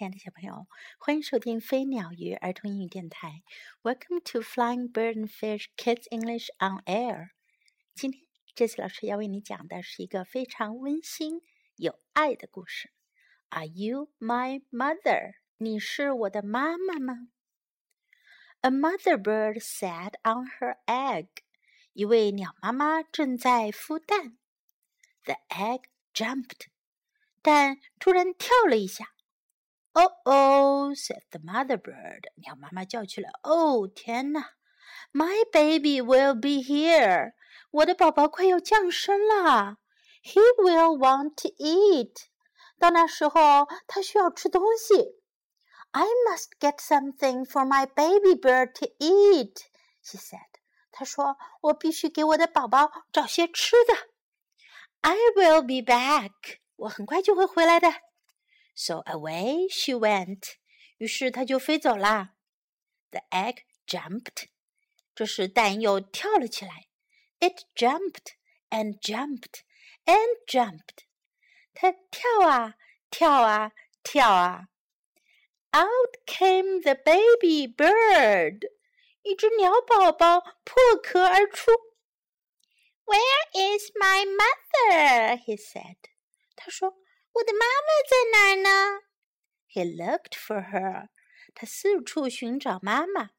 亲爱的小朋友，欢迎收听飞鸟鱼儿童英语电台。Welcome to Flying Bird and Fish Kids English on Air。今天，这次老师要为你讲的是一个非常温馨、有爱的故事。Are you my mother？你是我的妈妈吗？A mother bird sat on her egg。一位鸟妈妈正在孵蛋。The egg jumped。蛋突然跳了一下。Oh oh, said the mother bird. 鸟妈妈叫起来：“哦，天哪！My baby will be here. 我的宝宝快要降生了。He will want to eat. 到那时候，他需要吃东西。I must get something for my baby bird to eat. She said. 她说：“我必须给我的宝宝找些吃的。”I will be back. 我很快就会回来的。 So away she went. 于是她就飞走啦。The egg jumped. 这时蛋又跳了起来。It jumped and jumped and jumped. 它跳啊跳啊跳啊。Out came the baby bird. 一只鸟宝宝破壳而出。Where is my mother? He said. 他说。 我的妈妈在哪儿呢？He looked for her. 他四处寻找妈妈。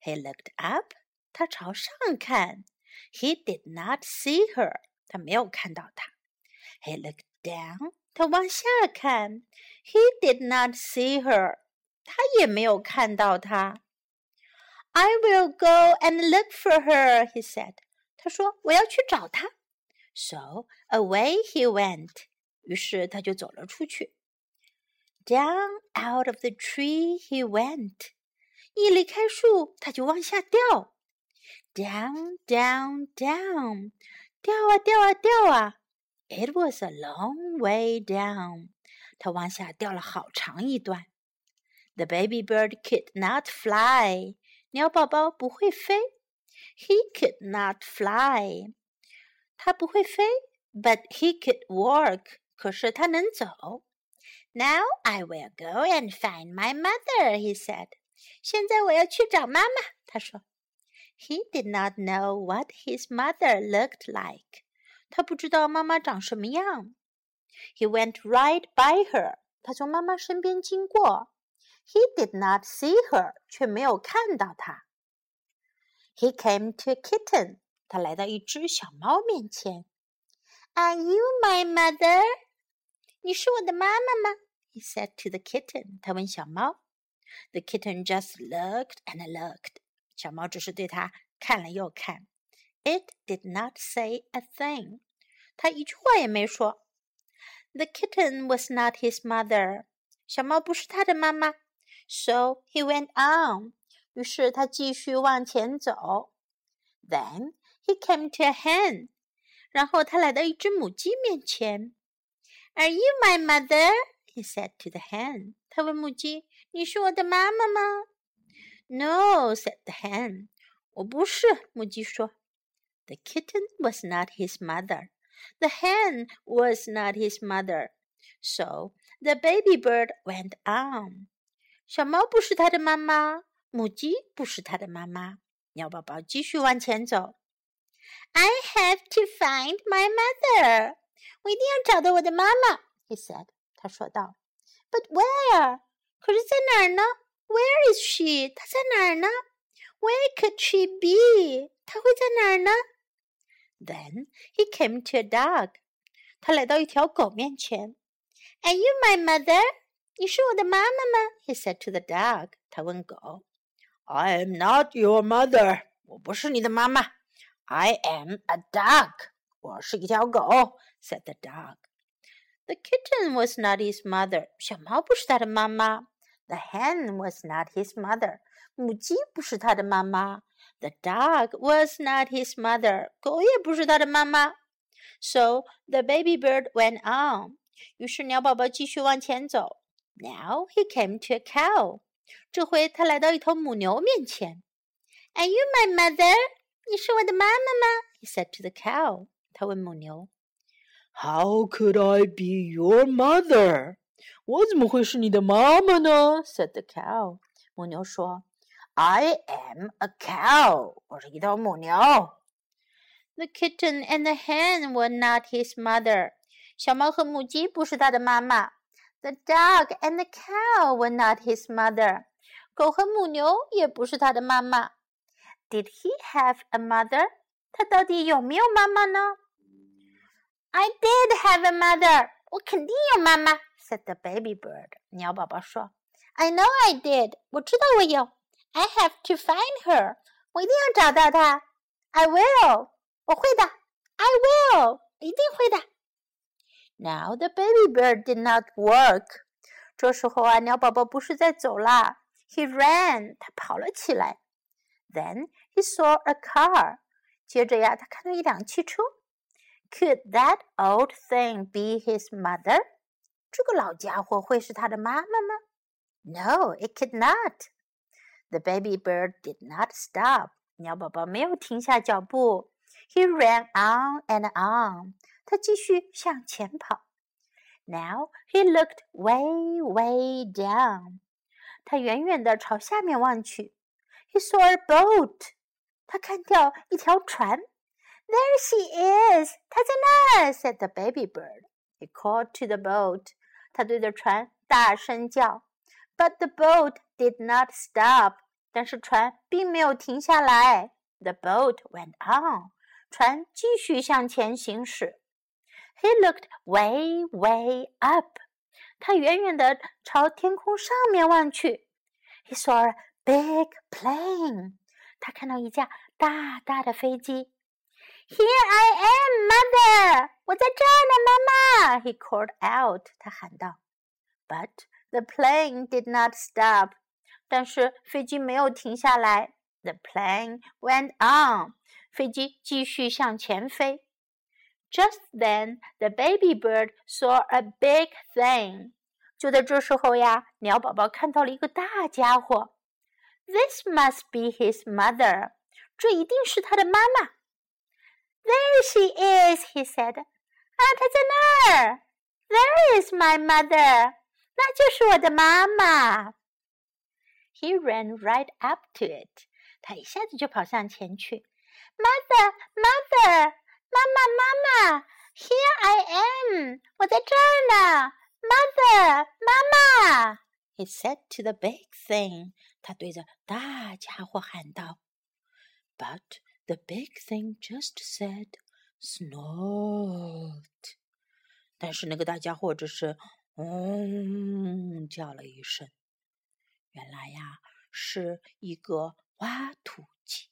He looked up. 他朝上看。He did not see her. 他没有看到她。He looked down. 他往下看。He did not see her. 他也没有看到她。I will go and look for her, he said. 他说：“我要去找她。” So away he went. 于是他就走了出去。Down out of the tree he went。一离开树，他就往下掉。Down, down, down，掉啊掉啊掉啊。It was a long way down。他往下掉了好长一段。The baby bird could not fly。鸟宝宝不会飞。He could not fly。他不会飞，but he could walk。可是他能走。Now I will go and find my mother, he said. 现在我要去找妈妈，他说。He did not know what his mother looked like. 他不知道妈妈长什么样。He went right by her. 他从妈妈身边经过。He did not see her. 却没有看到她。He came to a kitten. 他来到一只小猫面前。Are you my mother? 你是我的妈妈吗？He said to the kitten. 他问小猫。The kitten just looked and looked. 小猫只是对它看了又看。It did not say a thing. 它一句话也没说。The kitten was not his mother. 小猫不是它的妈妈。So he went on. 于是他继续往前走。Then he came to a hen. 然后他来到一只母鸡面前。 are you my mother? He said to the hen. 他问母鸡：“你是我的妈妈吗？”No, said the hen. 我不是。母鸡说。The kitten was not his mother. The hen was not his mother. So the baby bird went on. 小猫不是它的妈妈，母鸡不是它的妈妈。鸟宝宝继续往前走。I have to find my mother. 我一定要找到我的妈妈，he said。他说道。But where？可是在哪儿呢？Where is she？她在哪儿呢？Where could she be？她会在哪儿呢？Then he came to a dog。他来到一条狗面前。Are you my mother？你是我的妈妈吗？He said to the dog。他问狗。I am not your mother。我不是你的妈妈。I am a dog。我是一条狗 ，said the dog. The kitten was not his mother. 小猫不是它的妈妈。The hen was not his mother. 母鸡不是它的妈妈。The dog was not his mother. 狗也不是它的妈妈。So the baby bird went on. 于是鸟宝宝继续往前走。Now he came to a cow. 这回他来到一头母牛面前。Are you my mother? 你是我的妈妈吗？He said to the cow. 他问母牛 ：“How could I be your mother？” 我怎么会是你的妈妈呢？said the cow。母牛说：“I am a cow。我是一头母牛。” The kitten and the hen were not his mother. 小猫和母鸡不是他的妈妈。The dog and the cow were not his mother. 狗和母牛也不是他的妈妈。Did he have a mother? 他到底有没有妈妈呢 ？I did have a mother. 我肯定有妈妈。said the baby bird. 鸟宝宝说：“I know I did. 我知道我有。I have to find her. 我一定要找到她。I will. 我会的。I will. 一定会的。” Now the baby bird did not work. 这时候啊，鸟宝宝不是在走啦，He ran. 他跑了起来。Then he saw a car. 接着呀，他看到一辆汽车。 Could that old thing be his mother? 这个老家伙会是他的妈妈吗？No, it could not. The baby bird did not stop. 鸟宝宝没有停下脚步。He ran on and on. 他继续向前跑。Now he looked way, way down. 他远远地朝下面望去。He saw a boat. 他看到一条船。 There she is. 她在那儿，said the baby bird. He called to the boat. 他对着船大声叫，But the boat did not stop。但是船并没有停下来。The boat went on。船继续向前行驶。He looked way, way up。他远远地朝天空上面望去。He saw a big plane。他看到一架大大的飞机。 Here I am, mother！我在这儿呢，妈妈！He called out，他喊道。But the plane did not stop。但是飞机没有停下来。The plane went on。飞机继续向前飞。Just then, the baby bird saw a big thing。就在这时候呀，鸟宝宝看到了一个大家伙。This must be his mother。这一定是他的妈妈。 there she is, he said. 啊，她在那儿。There is my mother. 那就是我的妈妈。He ran right up to it. 他一下子就跑向前去。Mother, mother, 妈妈，妈妈，Here I am. 我在这儿呢。Mother，妈妈。He said to the big thing. 他对着大家伙喊道。But the big thing just said snort. 但是那个大家伙只是嗯叫了一声。原来呀，是一个挖土机。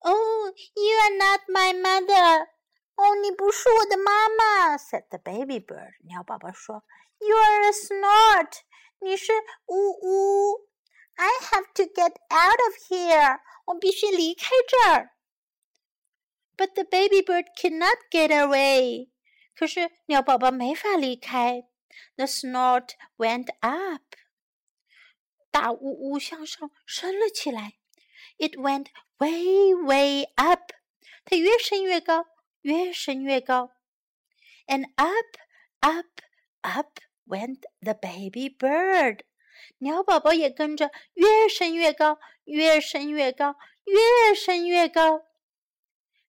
Oh, you are not my mother. 哦，你不是我的妈妈，said the baby bird。鸟宝宝说，You are a snort. 你是呜呜。 I have to get out of here. 我必须离开这儿。But the baby bird cannot get away. 可是鸟宝宝没法离开。The snort went up. 大呜呜向上升了起来。It went way, way up. 它越升越高，越升越高。And up, up, up went the baby bird. 鸟宝宝也跟着越升越高，越升越高，越升越高。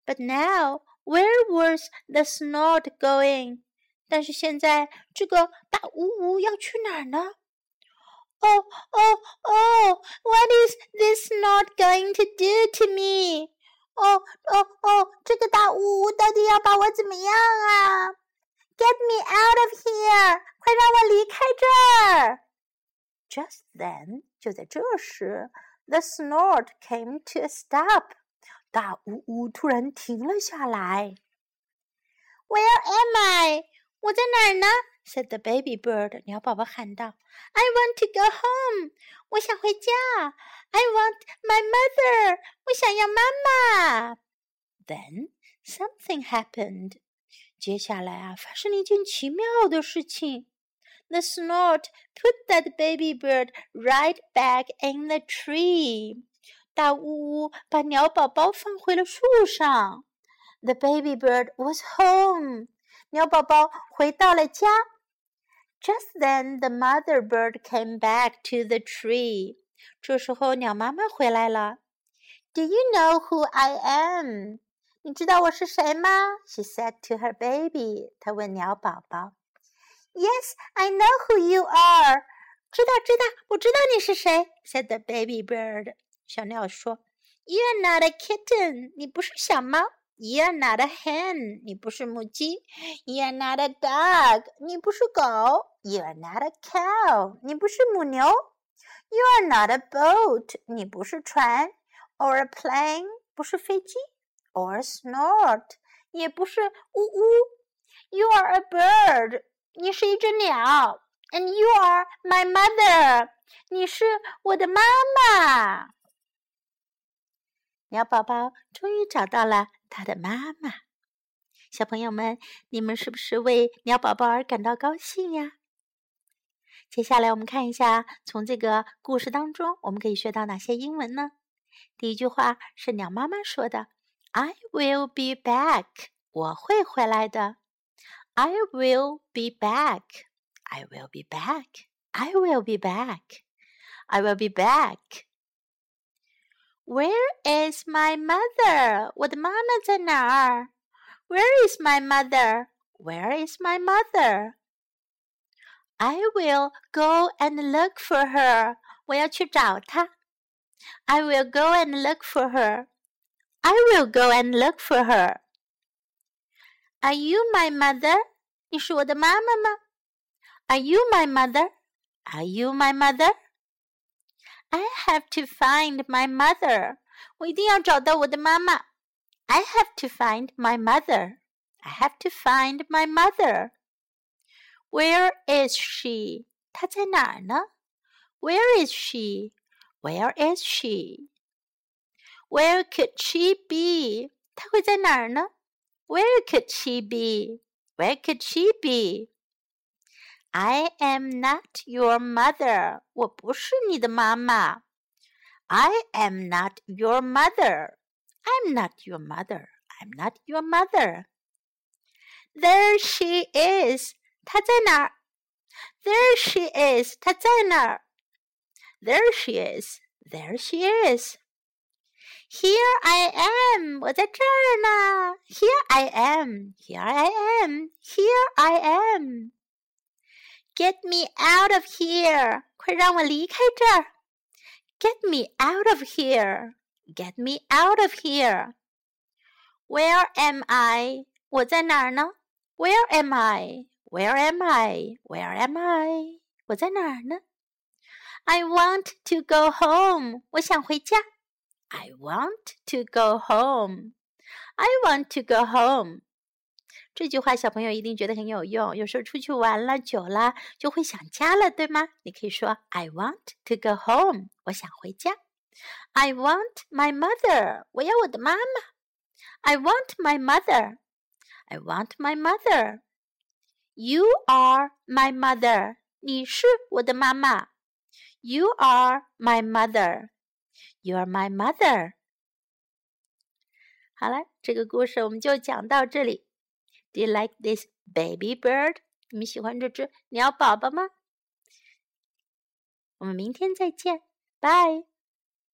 But now where was the snort going？但是现在这个大呜呜要去哪儿呢？Oh, oh, oh! What is this not going to do to me？哦哦哦！这个大呜呜到底要把我怎么样啊？Get me out of here！快让我离开这儿 ！just then，就在这时，the snort came to a stop。大呜呜突然停了下来。Where am I？我在哪儿呢？said the baby bird。鸟宝宝喊道：“I want to go home。我想回家。I want my mother。我想要妈妈。”Then something happened。接下来啊，发生了一件奇妙的事情。 The snort put that baby bird right back in the tree. 大呜呜把鸟宝宝放回了树上。The baby bird was home. 鸟宝宝回到了家。 Just then, the mother bird came back to the tree. 这时候，鸟妈妈回来了。Do you know who I am? 你知道我是谁吗？She said to her baby. 她问鸟宝宝。 Yes, I know who you are. 知道，知道，我知道你是谁。Said the baby bird. 小鸟说：“You're not a kitten，你不是小猫。You're not a hen，你不是母鸡。You're not a dog，你不是狗。You're not a cow，你不是母牛。You're not a boat，你不是船。Or a plane，不是飞机。Or a snort，也不是呜呜。You are a bird， 你是一只鸟。And you are my mother，你是我的妈妈。”鸟宝宝终于找到了他的妈妈。小朋友们，你们是不是为鸟宝宝而感到高兴呀？接下来我们看一下，从这个故事当中我们可以学到哪些英文呢？第一句话是鸟妈妈说的：“I will be back。”我会回来的。I will be back. I will be back. I will be back. I will be back. Where is my mother? 我的妈妈在哪儿？Where is my mother? Where is my mother? I will go and look for her. 我要去找她。I will go and look for her. I will go and look for her. Are you my mother? 你是我的妈妈吗？Are you my mother? Are you my mother? I have to find my mother. 我一定要找到我的妈妈。I have to find my mother. I have to find my mother. Where is she? 她在哪儿呢？Where is she? Where is she? Where could she be? 她会在哪儿呢 ？Where could she be? Where could she be? I am not your mother. 我不是你的妈妈。I am not your mother. I'm not your mother. I'm not your mother. There she is. 她在哪儿？There she is. 她在哪儿？There she is. There she is. Here I am. 我在这儿呢。Here I am. Here I am. Here I am. Get me out of here! 快让我离开这儿！Get me out of here! Get me out of here! Where am I? 我在哪儿呢？Where am I? Where am I? Where am I? 我在哪儿呢？I want to go home. 我想回家。 I want to go home. I want to go home. 这句话小朋友一定觉得很有用。有时候出去玩了久了，就会想家了，对吗？你可以说 "I want to go home"，我想回家。"I want my mother"，我要我的妈妈。"I want my mother"，I want my mother。"You are my mother"，你是我的妈妈。"You are my You are my mother。好了，这个故事我们就讲到这里。Do you like this baby bird？你们喜欢这只鸟宝宝吗？我们明天再见，拜。